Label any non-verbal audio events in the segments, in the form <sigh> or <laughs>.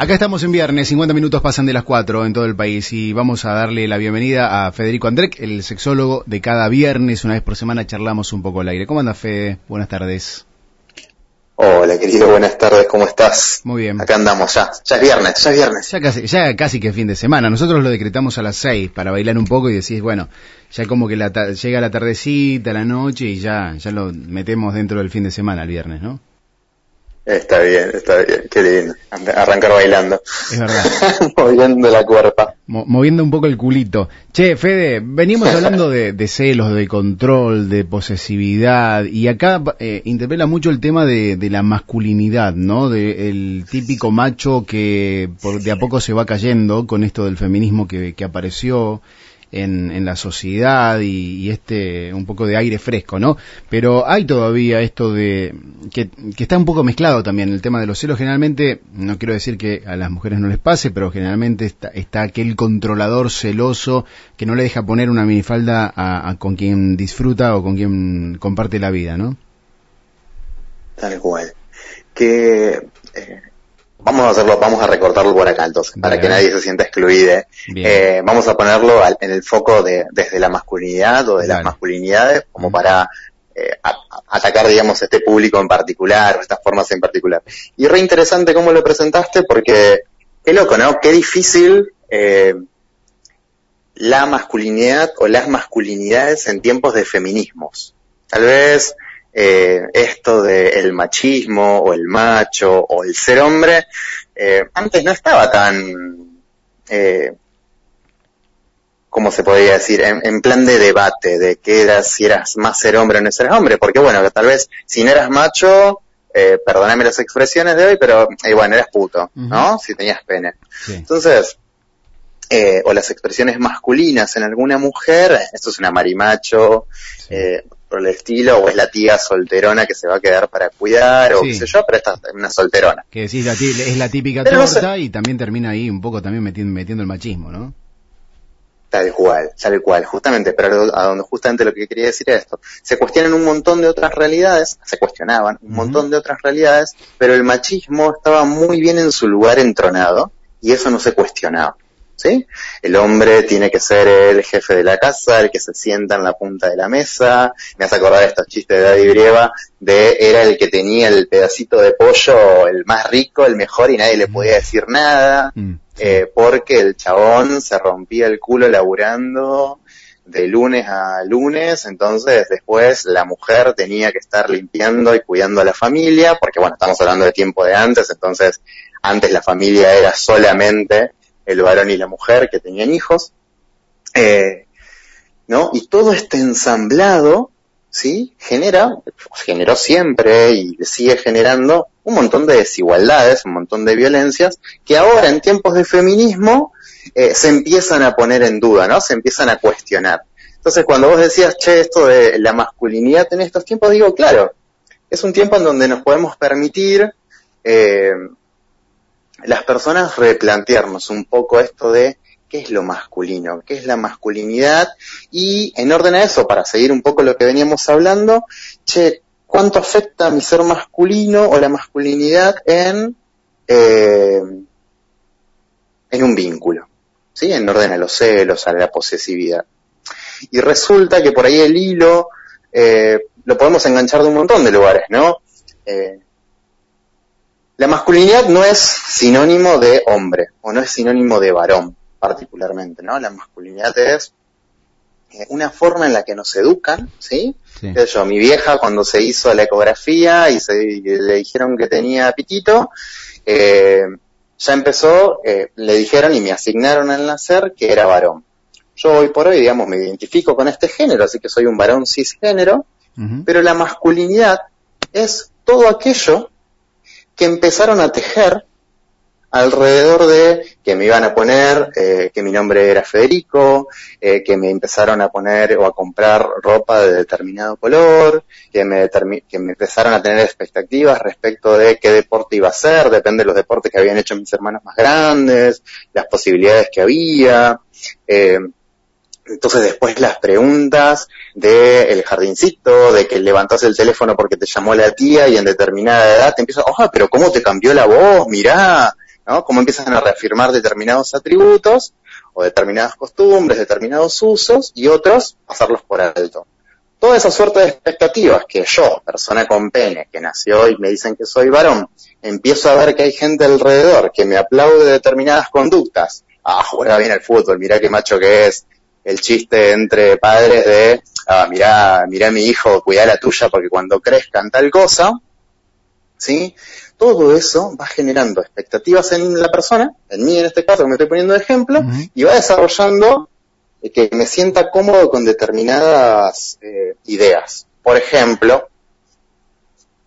Acá estamos en viernes, 50 minutos pasan de las 4 en todo el país y vamos a darle la bienvenida a Federico Andrek, el sexólogo de cada viernes, una vez por semana charlamos un poco al aire. ¿Cómo anda Fede? Buenas tardes. Hola querido, buenas tardes, ¿cómo estás? Muy bien. Acá andamos ya, ya es viernes, ya es viernes. Ya casi, ya casi que fin de semana. Nosotros lo decretamos a las 6 para bailar un poco y decís, bueno, ya como que la llega la tardecita, la noche y ya, ya lo metemos dentro del fin de semana el viernes, ¿no? Está bien, está bien, qué lindo. Arrancar bailando. Es verdad. <laughs> Moviendo la cuerpa. moviendo un poco el culito. Che, Fede, venimos hablando de, celos, de control, de posesividad, y acá eh, interpela mucho el tema de, la masculinidad, ¿no? De el típico macho que por, de a poco se va cayendo con esto del feminismo que, que apareció en, en la sociedad y, este un poco de aire fresco, ¿no? Pero hay todavía esto de que, que, está un poco mezclado también el tema de los celos. Generalmente, no quiero decir que a las mujeres no les pase, pero generalmente está, está aquel controlador celoso que no le deja poner una minifalda a, con quien disfruta o con quien comparte la vida, ¿no? Tal cual. Que eh, Vamos a hacerlo, vamos a recortarlo por acá entonces, para que nadie se sienta excluido. Eh, vamos a ponerlo en el foco de, desde la masculinidad o de las masculinidades, como para eh, atacar, digamos, este público en particular o estas formas en particular. Y re interesante cómo lo presentaste porque, qué loco, ¿no? Qué difícil eh, la masculinidad o las masculinidades en tiempos de feminismos. Tal vez eh, esto del machismo o el macho o el ser hombre, eh, antes no estaba tan, eh, ¿cómo se podría decir? En, plan de debate de qué eras, si eras más ser hombre o no ser hombre, porque bueno, tal vez si no eras macho, eh, perdóname las expresiones de hoy, pero eh, bueno, eras puto, ¿no? Si tenías pene. Entonces, eh, o las expresiones masculinas en alguna mujer, esto es una marimacho, eh, por el estilo, o es la tía solterona que se va a quedar para cuidar, o qué sé yo, pero esta es una solterona. Que decís, es la típica torta y también termina ahí un poco también metiendo, metiendo el machismo, ¿no? Tal cual, tal cual, justamente, pero a donde justamente lo que quería decir es esto. Se cuestionan un montón de otras realidades, se cuestionaban un montón de otras realidades, pero el machismo estaba muy bien en su lugar entronado y eso no se cuestionaba. ¿Sí? El hombre tiene que ser el jefe de la casa, el que se sienta en la punta de la mesa. Me hace acordar estos chistes de Daddy Brieva de era el que tenía el pedacito de pollo el más rico, el mejor y nadie le podía decir nada, mm, eh, porque el chabón se rompía el culo laburando de lunes a lunes, entonces después la mujer tenía que estar limpiando y cuidando a la familia, porque bueno, estamos hablando de tiempo de antes, entonces antes la familia era solamente el varón y la mujer que tenían hijos, eh, ¿no? Y todo este ensamblado, ¿sí? Genera, generó siempre y sigue generando un montón de desigualdades, un montón de violencias, que ahora en tiempos de feminismo eh, se empiezan a poner en duda, ¿no? Se empiezan a cuestionar. Entonces, cuando vos decías, che, esto de la masculinidad en estos tiempos, digo, claro, es un tiempo en donde nos podemos permitir eh, las personas replantearnos un poco esto de qué es lo masculino, qué es la masculinidad y en orden a eso, para seguir un poco lo que veníamos hablando, che, ¿cuánto afecta mi ser masculino o la masculinidad en, eh, en un vínculo? ¿Sí? En orden a los celos, a la posesividad. Y resulta que por ahí el hilo eh, lo podemos enganchar de un montón de lugares, ¿no? Eh, la masculinidad no es sinónimo de hombre, o no es sinónimo de varón, particularmente, ¿no? La masculinidad es eh, una forma en la que nos educan, ¿sí? Yo, mi vieja cuando se hizo la ecografía y, se, le dijeron que tenía pitito, eh, ya empezó, eh, le dijeron y me asignaron al nacer que era varón. Yo hoy por hoy, digamos, me identifico con este género, así que soy un varón cisgénero, pero la masculinidad es todo aquello que empezaron a tejer alrededor de que me iban a poner eh, que mi nombre era Federico, eh, que me empezaron a poner o a comprar ropa de determinado color, que me, que me empezaron a tener expectativas respecto de qué deporte iba a ser, depende de los deportes que habían hecho mis hermanos más grandes, las posibilidades que había. Eh, entonces después las preguntas del el jardincito, de que levantas el teléfono porque te llamó la tía y en determinada edad te empieza, ojo, pero ¿cómo te cambió la voz? Mirá, ¿no? Cómo empiezan a reafirmar determinados atributos o determinadas costumbres, determinados usos y otros pasarlos por alto. Toda esa suerte de expectativas que yo, persona con pene, que nació y me dicen que soy varón, empiezo a ver que hay gente alrededor que me aplaude determinadas conductas. Ah, juega bien el fútbol, mirá qué macho que es. El chiste entre padres de, ah, mirá, mirá mi hijo, cuidá la tuya porque cuando crezcan tal cosa, ¿sí? Todo eso va generando expectativas en la persona, en mí en este caso que me estoy poniendo de ejemplo, y va desarrollando eh, que me sienta cómodo con determinadas eh, ideas. Por ejemplo,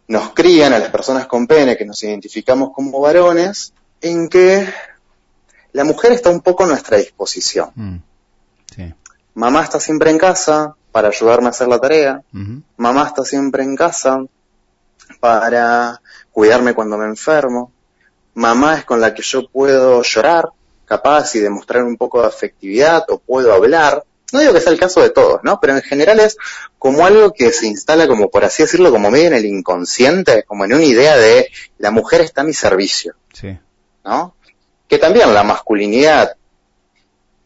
nos crían a las personas con pene que nos identificamos como varones en que la mujer está un poco a nuestra disposición. Mm. Mamá está siempre en casa para ayudarme a hacer la tarea. Mamá está siempre en casa para cuidarme cuando me enfermo. Mamá es con la que yo puedo llorar, capaz, y demostrar un poco de afectividad, o puedo hablar. No digo que sea el caso de todos, ¿no? Pero en general es como algo que se instala como, por así decirlo, como medio en el inconsciente, como en una idea de la mujer está a mi servicio. Sí. ¿No? Que también la masculinidad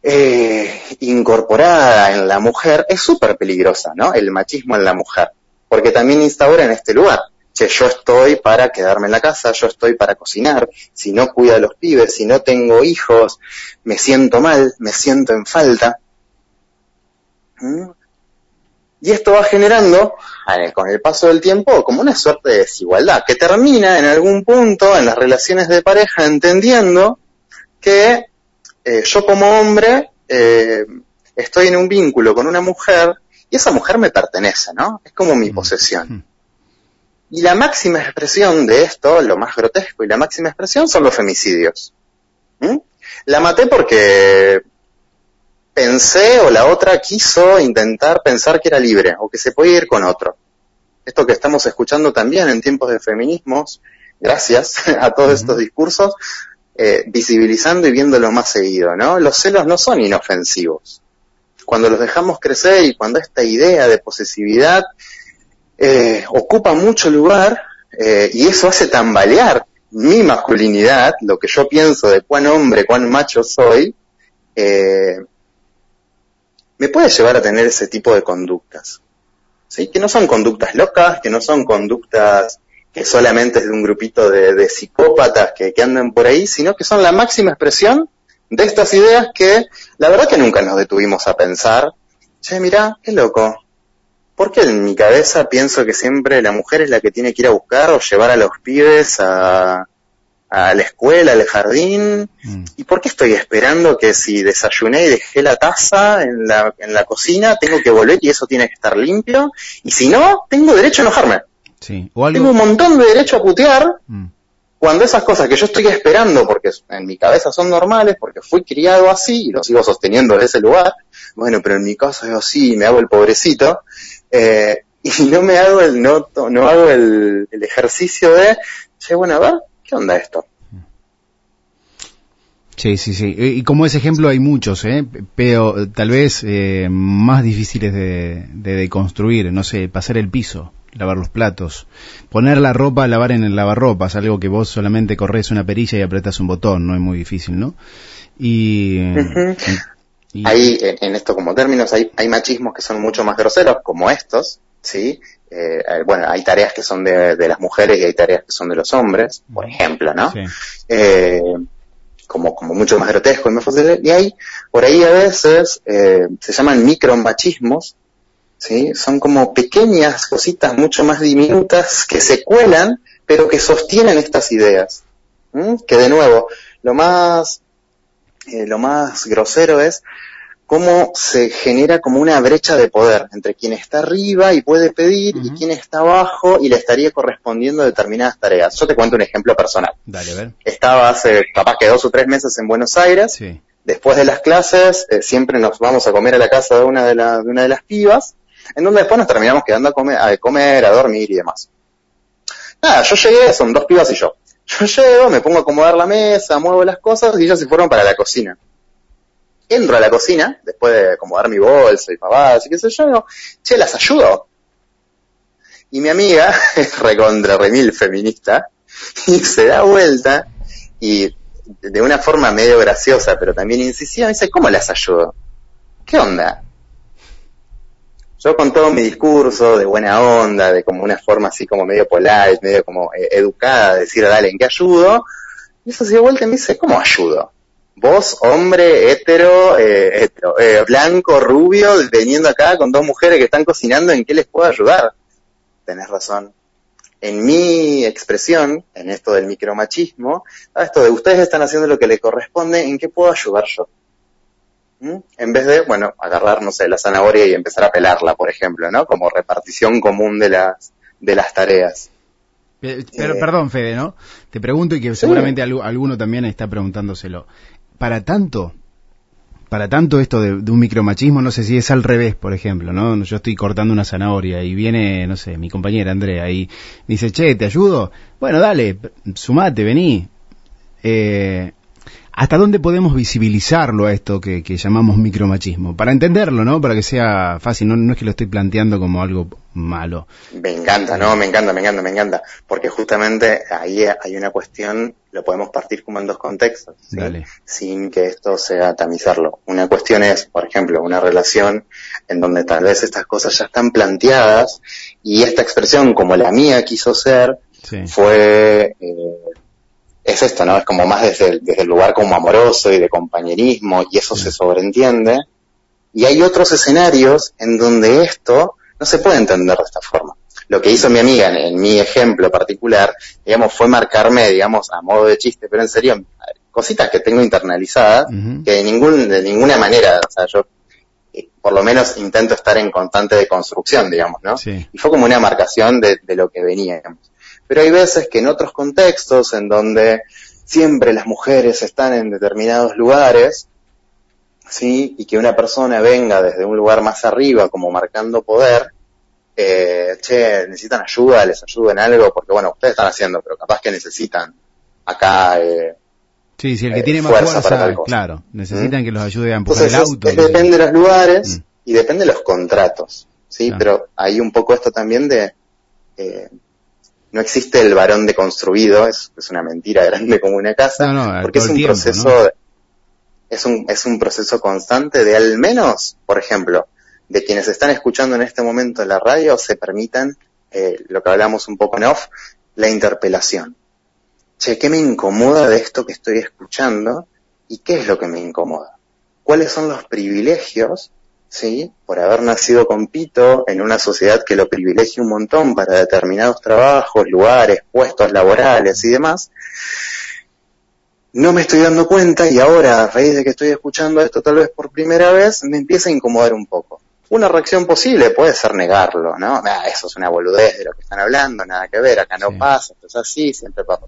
eh, incorporada en la mujer es súper peligrosa, ¿no? El machismo en la mujer. Porque también instaura en este lugar yo estoy para quedarme en la casa, yo estoy para cocinar, si no cuido a los pibes, si no tengo hijos, me siento mal, me siento en falta. ¿Mm? Y esto va generando, con el paso del tiempo, como una suerte de desigualdad, que termina en algún punto en las relaciones de pareja entendiendo que eh, yo como hombre eh, estoy en un vínculo con una mujer y esa mujer me pertenece, ¿no? Es como mi mm. posesión. Mm. Y la máxima expresión de esto, lo más grotesco y la máxima expresión son los femicidios. ¿Mm? La maté porque pensé o la otra quiso intentar pensar que era libre o que se podía ir con otro. Esto que estamos escuchando también en tiempos de feminismos, gracias <laughs> a todos estos discursos, eh, visibilizando y viéndolo más seguido, ¿no? Los celos no son inofensivos. Cuando los dejamos crecer y cuando esta idea de posesividad eh, ocupa mucho lugar eh, y eso hace tambalear mi masculinidad, lo que yo pienso de cuán hombre, cuán macho soy, eh, me puede llevar a tener ese tipo de conductas. ¿sí? Que no son conductas locas, que no son conductas que solamente es de un grupito de, psicópatas que, que, andan por ahí, sino que son la máxima expresión de estas ideas que la verdad que nunca nos detuvimos a pensar, che, mira, qué loco, porque en mi cabeza pienso que siempre la mujer es la que tiene que ir a buscar o llevar a los pibes a, a la escuela, al jardín. Mm. ¿Y por qué estoy esperando que si desayuné y dejé la taza en la, en la cocina, tengo que volver y eso tiene que estar limpio? Y si no, tengo derecho a enojarme. Sí. Tengo un montón de derecho a putear mm. cuando esas cosas que yo estoy esperando, porque en mi cabeza son normales, porque fui criado así y lo sigo sosteniendo desde ese lugar, bueno, pero en mi caso es así, me hago el pobrecito, eh, y no me hago el, no, no hago el, ejercicio de, che, bueno, a ver, ¿qué onda esto? Sí, sí, sí. Y como ese ejemplo hay muchos, ¿eh? pero tal vez eh, más difíciles de, de, de, construir. No sé, pasar el piso, lavar los platos, poner la ropa, lavar en el lavarropas, algo que vos solamente corres una perilla y apretas un botón, no es muy difícil, ¿no? Y, hay, en, esto como términos, hay, hay machismos que son mucho más groseros, como estos, ¿sí? Eh, eh, bueno, hay tareas que son de, las mujeres y hay tareas que son de los hombres, por ejemplo, ¿no? Eh, como, como mucho más grotesco y más fácil. Y hay, por ahí a veces, se llaman micromachismos, ¿sí? Son como pequeñas cositas mucho más diminutas que se cuelan, pero que sostienen estas ideas. Que de nuevo, lo más eh, lo más grosero es cómo se genera como una brecha de poder entre quien está arriba y puede pedir y quien está abajo y le estaría correspondiendo determinadas tareas. Yo te cuento un ejemplo personal. Dale, a ver. Estaba hace capaz que dos o tres meses en Buenos Aires. Después de las clases, eh, siempre nos vamos a comer a la casa de una de, de una de las pibas, en donde después nos terminamos quedando a comer, a comer, a dormir y demás. Nada, yo llegué, son dos pibas y yo. Yo llego, me pongo a acomodar la mesa, muevo las cosas y ellas se fueron para la cocina. Entro a la cocina, después de acomodar mi bolsa y pavadas y qué sé yo, che, las ayudo. Y mi amiga, <laughs> es recontra remil feminista, <laughs> y se da vuelta y de una forma medio graciosa, pero también incisiva, me dice, ¿cómo las ayudo? ¿Qué onda? Yo con todo mi discurso de buena onda, de como una forma así como medio polite, medio como eh, educada, de decir, dale, ¿en qué ayudo? Y eso se dio vuelta y me dice, ¿cómo ayudo? Vos, hombre, hetero, eh, eh, blanco, rubio, veniendo acá con dos mujeres que están cocinando, ¿en qué les puedo ayudar? Tenés razón. En mi expresión, en esto del micromachismo, esto de ustedes están haciendo lo que les corresponde, ¿en qué puedo ayudar yo? ¿Mm? En vez de, bueno, agarrar, no sé, la zanahoria y empezar a pelarla, por ejemplo, ¿no? Como repartición común de las, de las tareas. Pero, eh, perdón, Fede, ¿no? Te pregunto y que seguramente alguno también está preguntándoselo. Para tanto, para tanto esto de, un micromachismo, no sé si es al revés, por ejemplo, ¿no? Yo estoy cortando una zanahoria y viene, no sé, mi compañera Andrea y dice, che, ¿te ayudo? Bueno, dale, sumate, vení. Eh, ¿Hasta dónde podemos visibilizarlo a esto que, llamamos micromachismo? Para entenderlo, ¿no? Para que sea fácil, no, es que lo estoy planteando como algo malo. Me encanta, no, me encanta, me encanta, me encanta. Porque justamente ahí hay una cuestión, lo podemos partir como en dos contextos, sin que esto sea tamizarlo. Una cuestión es, por ejemplo, una relación en donde tal vez estas cosas ya están planteadas y esta expresión, como la mía quiso ser, fue... Eh, es esto, ¿no? Es como más desde el, desde el lugar como amoroso y de compañerismo y eso se sobreentiende. Y hay otros escenarios en donde esto no se puede entender de esta forma. Lo que hizo mi amiga en, mi ejemplo particular, digamos, fue marcarme, digamos, a modo de chiste, pero en serio, cositas que tengo internalizadas, que de, ningún, de ninguna manera, o sea, yo eh, por lo menos intento estar en constante de construcción, digamos, ¿no? Y fue como una marcación de, de lo que venía, pero hay veces que en otros contextos, en donde siempre las mujeres están en determinados lugares, ¿sí? Y que una persona venga desde un lugar más arriba, como marcando poder, eh, che, necesitan ayuda, les ayudo en algo, porque bueno, ustedes están haciendo, pero capaz que necesitan acá, eh, Sí, si el que eh, tiene más fuerza, para claro, necesitan ¿Mm? que los ayude a empujar el auto. depende de los lugares mm. y depende de los contratos, ¿sí? Pero hay un poco esto también de, eh, no existe el varón deconstruido, es, es una mentira grande como una casa, porque es un proceso, es un, es un proceso constante de al menos, por ejemplo, de quienes están escuchando en este momento en la radio se permitan, eh, lo que hablamos un poco en off, la interpelación. Che, ¿qué me incomoda de esto que estoy escuchando? ¿Y qué es lo que me incomoda? ¿Cuáles son los privilegios ¿sí? Por haber nacido con pito en una sociedad que lo privilegia un montón para determinados trabajos, lugares, puestos laborales y demás, no me estoy dando cuenta y ahora, a raíz de que estoy escuchando esto tal vez por primera vez, me empieza a incomodar un poco. Una reacción posible puede ser negarlo, ¿no? Ah, eso es una boludez de lo que están hablando, nada que ver, acá no pasa, esto es así, siempre pasa.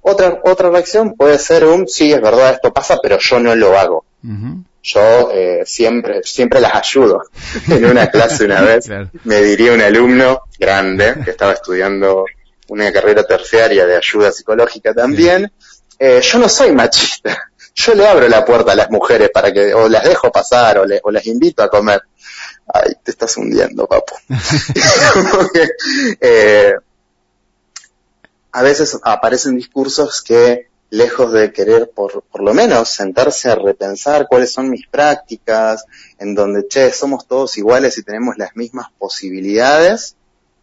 Otra, otra reacción puede ser un, sí, es verdad, esto pasa, pero yo no lo hago yo eh, siempre, siempre las ayudo. <laughs> en una clase una vez me diría un alumno grande que estaba estudiando una carrera terciaria de ayuda psicológica también, eh, yo no soy machista. <laughs> Yo le abro la puerta a las mujeres para que, o las dejo pasar, o, o las invito a comer. Ay, te estás hundiendo, papu. <laughs> eh, a veces aparecen discursos que lejos de querer por, por lo menos sentarse a repensar cuáles son mis prácticas, en donde, che, somos todos iguales y tenemos las mismas posibilidades,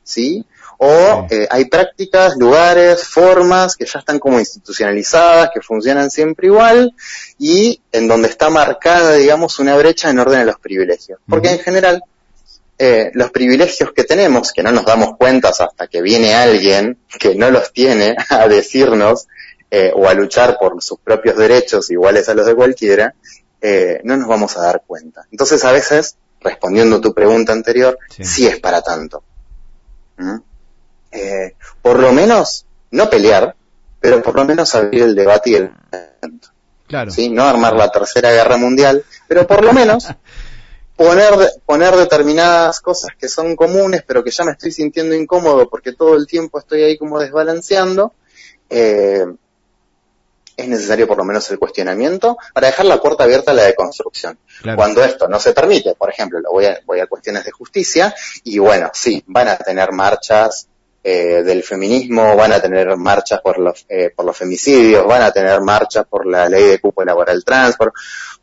¿sí? O eh, hay prácticas, lugares, formas que ya están como institucionalizadas, que funcionan siempre igual, y en donde está marcada, digamos, una brecha en orden a los privilegios. Porque en general, eh, los privilegios que tenemos, que no nos damos cuenta hasta que viene alguien que no los tiene <laughs> a decirnos eh, o a luchar por sus propios derechos iguales a los de cualquiera, eh, no nos vamos a dar cuenta. Entonces a veces, respondiendo a tu pregunta anterior, sí, es para tanto. ¿Mm? Eh, por lo menos, no pelear, pero por lo menos abrir el debate y el claro. ¿sí? No armar la tercera guerra mundial, pero por lo menos <laughs> poner, poner determinadas cosas que son comunes, pero que ya me estoy sintiendo incómodo porque todo el tiempo estoy ahí como desbalanceando, eh, es necesario por lo menos el cuestionamiento para dejar la puerta abierta a la deconstrucción. Cuando esto no se permite, por ejemplo, lo voy a, voy a cuestiones de justicia, y bueno, sí, van a tener marchas, eh, del feminismo, van a tener marchas por los, eh, por los femicidios, van a tener marchas por la ley de cupo laboral trans,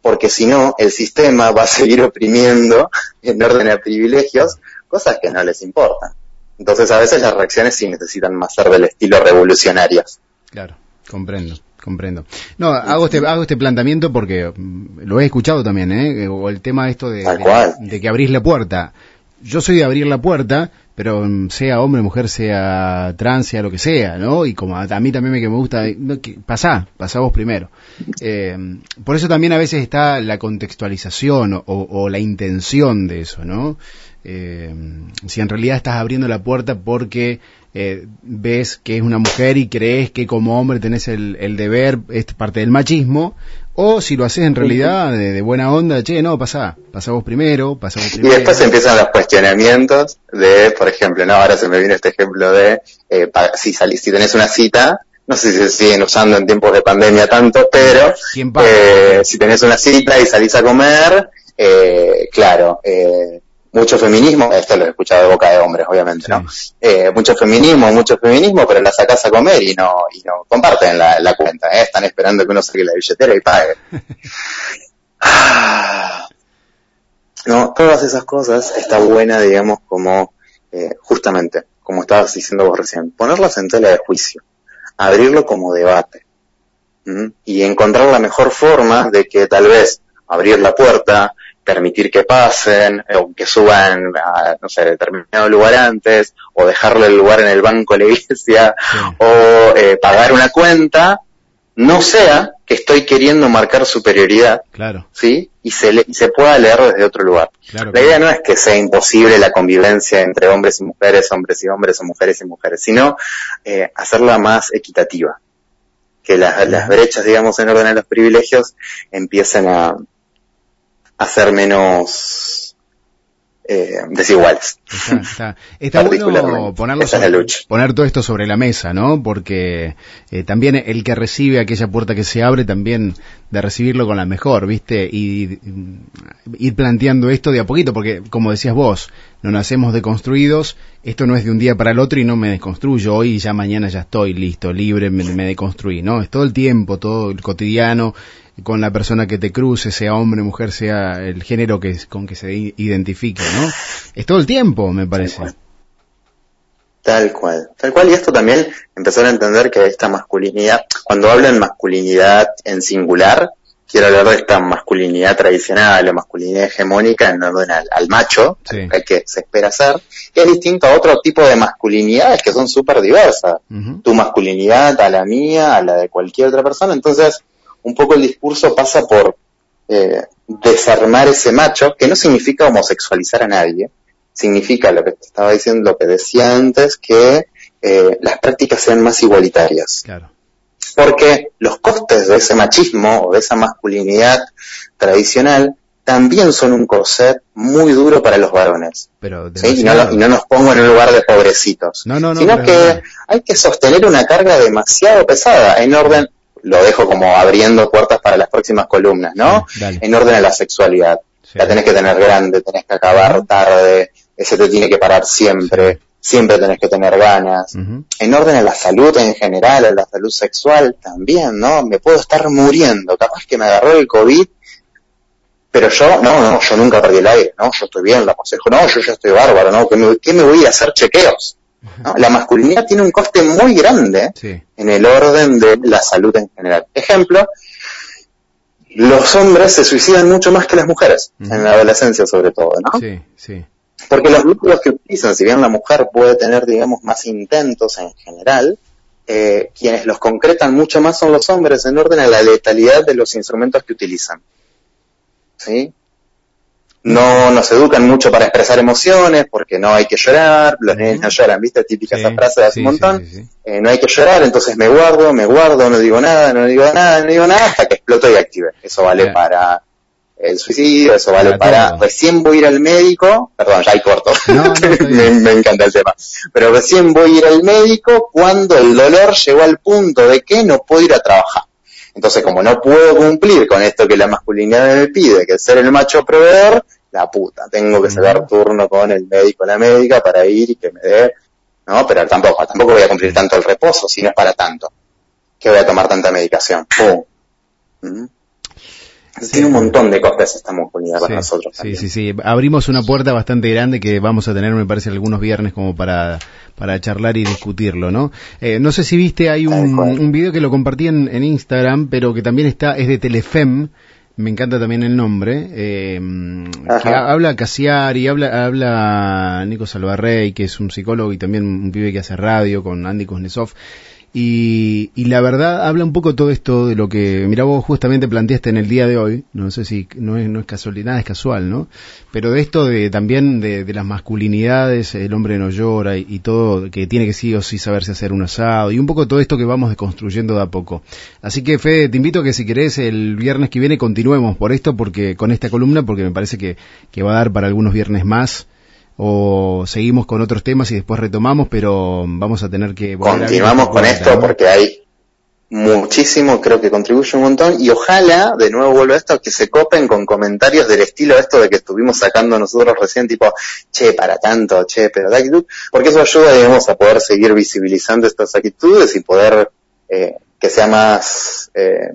porque si no, el sistema va a seguir oprimiendo en orden a privilegios cosas que no les importan. Entonces a veces las reacciones sí necesitan más ser del estilo revolucionarias. Claro, comprendo comprendo. No, hago este, hago este planteamiento porque mm, lo he escuchado también, ¿eh? O el tema de esto de, de, que abrís la puerta. Yo soy de abrir la puerta, pero mm, sea hombre, mujer, sea trans, sea lo que sea, ¿no? Y como a, mí también me, que me gusta, pasá, pasá vos primero. Eh, por eso también a veces está la contextualización o, o la intención de eso, ¿no? Eh, si en realidad estás abriendo la puerta porque eh, ves que es una mujer y crees que como hombre tenés el, deber, es parte del machismo, o si lo haces en realidad de, buena onda, che, no, pasa, pasa vos primero, pasa vos primero. Y después empiezan los cuestionamientos de, por ejemplo, no, ahora se me viene este ejemplo de, eh, si salís, si tenés una cita, no sé si se siguen usando en tiempos de pandemia tanto, pero eh, si tenés una cita y salís a comer, eh, claro, eh, mucho feminismo, esto lo he escuchado de boca de hombres, obviamente, ¿no? Eh, mucho feminismo, mucho feminismo, pero la sacas a comer y no, y no comparten la, cuenta, ¿eh? Están esperando que uno saque la billetera y pague. <laughs> no, todas esas cosas está buena, digamos, como, eh, justamente, como estabas diciendo vos recién, ponerlas en tela de juicio, abrirlo como debate, y encontrar la mejor forma de que tal vez abrir la puerta, permitir que pasen, o que suban a, no sé, determinado lugar antes, o dejarle el lugar en el banco de la iglesia, o eh, pagar una cuenta, no sea que estoy queriendo marcar superioridad, claro. ¿sí? Y se, se pueda leer desde otro lugar. la idea no es que sea imposible la convivencia entre hombres y mujeres, hombres y hombres, o mujeres y mujeres, sino eh, hacerla más equitativa. Que las, las brechas, digamos, en orden a los privilegios empiecen a, hacer menos eh, desiguales. Está, bueno ponerlo poner todo esto sobre la mesa, ¿no? Porque eh, también el que recibe aquella puerta que se abre, también de recibirlo con la mejor, ¿viste? Y, ir planteando esto de a poquito, porque como decías vos, no nacemos deconstruidos, esto no es de un día para el otro y no me desconstruyo hoy y ya mañana ya estoy listo, libre, me, me deconstruí, ¿no? Es todo el tiempo, todo el cotidiano, con la persona que te cruce, sea hombre, mujer, sea el género que con que se identifique, ¿no? Es todo el tiempo, me parece. Tal cual. Tal cual, y esto también empezar a entender que esta masculinidad, cuando hablo en masculinidad en singular, quiero hablar de esta masculinidad tradicional o masculinidad hegemónica en orden al, macho, el que se espera ser, que es distinto a otro tipo de masculinidades que son súper diversas. Tu masculinidad a la mía, a la de cualquier otra persona, entonces un poco el discurso pasa por eh, desarmar ese macho, que no significa homosexualizar a nadie, significa lo que te estaba diciendo, lo que decía antes, que eh, las prácticas sean más igualitarias. Claro. Porque los costes de ese machismo o de esa masculinidad tradicional también son un corset muy duro para los varones. Pero y, no, y, no, nos pongo en un lugar de pobrecitos. No, no, no, sino que hay que sostener una carga demasiado pesada en orden lo dejo como abriendo puertas para las próximas columnas, ¿no? en orden a la sexualidad. La tenés que tener grande, tenés que acabar tarde, ese te tiene que parar siempre, siempre tenés que tener ganas. En orden a la salud en general, a la salud sexual también, ¿no? Me puedo estar muriendo, capaz que me agarró el COVID, pero yo, no, no, yo nunca perdí el aire, ¿no? Yo estoy bien, la aconsejo, no, yo ya estoy bárbaro, ¿no? ¿Qué me, qué me voy a hacer chequeos? La masculinidad tiene un coste muy grande en el orden de la salud en general. Ejemplo, los hombres se suicidan mucho más que las mujeres, en la adolescencia sobre todo, ¿no? Sí, sí. Porque los métodos que utilizan, si bien la mujer puede tener, digamos, más intentos en general, eh, quienes los concretan mucho más son los hombres en orden a la letalidad de los instrumentos que utilizan. ¿Sí? no nos educan mucho para expresar emociones porque no hay que llorar, los niños no lloran, ¿viste? Típica esa frase de hace un montón. Eh, no hay que llorar, entonces me guardo, me guardo, no digo nada, no digo nada, no digo nada hasta que exploto y active. Eso vale para el suicidio, eso vale para, recién voy a ir al médico, perdón, ya hay corto, <laughs> me, me, encanta el tema, pero recién voy a ir al médico cuando el dolor llegó al punto de que no puedo ir a trabajar. Entonces, como no puedo cumplir con esto que la masculinidad me pide, que es ser el macho proveedor, la puta, tengo que sacar turno con el médico, la médica para ir y que me dé ¿no? Pero tampoco, tampoco voy a cumplir tanto el reposo si no es para tanto. Que voy a tomar tanta medicación. ¡Pum! ¿Mm? Tiene un montón de cosas esta musculidad para nosotros. Sí, sí, sí. Abrimos una puerta bastante grande que vamos a tener, me parece, algunos viernes como para, para charlar y discutirlo, ¿no? Eh, no sé si viste, hay un, un video que lo compartí en, en, Instagram, pero que también está, es de Telefem. Me encanta también el nombre. Eh, que habla Casiari, habla, habla Nico Salvarrey, que es un psicólogo y también un pibe que hace radio con Andy Kuznetsov. Y, y, la verdad habla un poco todo esto de lo que, mira, vos justamente planteaste en el día de hoy, no sé si no es, no es casualidad, es casual, ¿no? Pero de esto de también de, las masculinidades, el hombre no llora y, y, todo, que tiene que sí o sí saberse hacer un asado y un poco todo esto que vamos desconstruyendo de a poco. Así que Fede, te invito a que si querés el viernes que viene continuemos por esto, porque con esta columna, porque me parece que, que va a dar para algunos viernes más o seguimos con otros temas y después retomamos, pero vamos a tener que... Continuamos con esto ¿no? porque hay muchísimo, creo que contribuye un montón y ojalá, de nuevo vuelvo a esto, que se copen con comentarios del estilo esto de que estuvimos sacando nosotros recién, tipo, che, para tanto, che, pero da actitud, porque eso ayuda, digamos, a poder seguir visibilizando estas actitudes y poder eh, que sea más... Eh,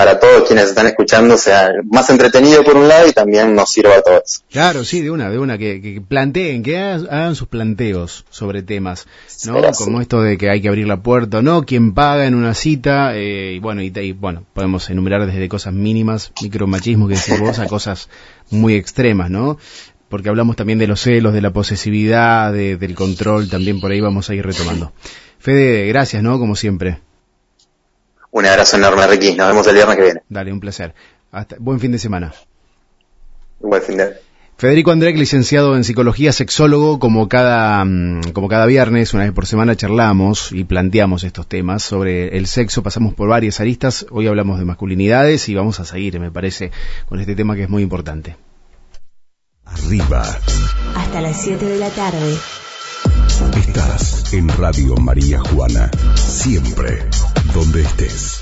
para todos quienes están escuchando sea más entretenido por un lado y también nos sirva a todos. Claro, sí, de una, de una, que, que planteen, que hagan, hagan, sus planteos sobre temas, ¿no? Como esto de que hay que abrir la puerta o no, quién paga en una cita, eh, y bueno, y, y, bueno, podemos enumerar desde cosas mínimas, micromachismo que decís vos, a cosas muy extremas, ¿no? Porque hablamos también de los celos, de la posesividad, de, del control, también por ahí vamos a ir retomando. Fede, gracias, ¿no? Como siempre. Un abrazo enorme, Ricky. Nos vemos el viernes que viene. Dale, un placer. Hasta, buen fin de semana. Buen fin de Federico André, licenciado en psicología, sexólogo, como cada, mm, como cada viernes, una vez por semana charlamos y planteamos estos temas sobre el sexo, pasamos por varias aristas, hoy hablamos de masculinidades y vamos a seguir, me parece, con este tema que es muy importante. Arriba. Hasta las 7 de la tarde. Estás en Radio María Juana, siempre donde estés.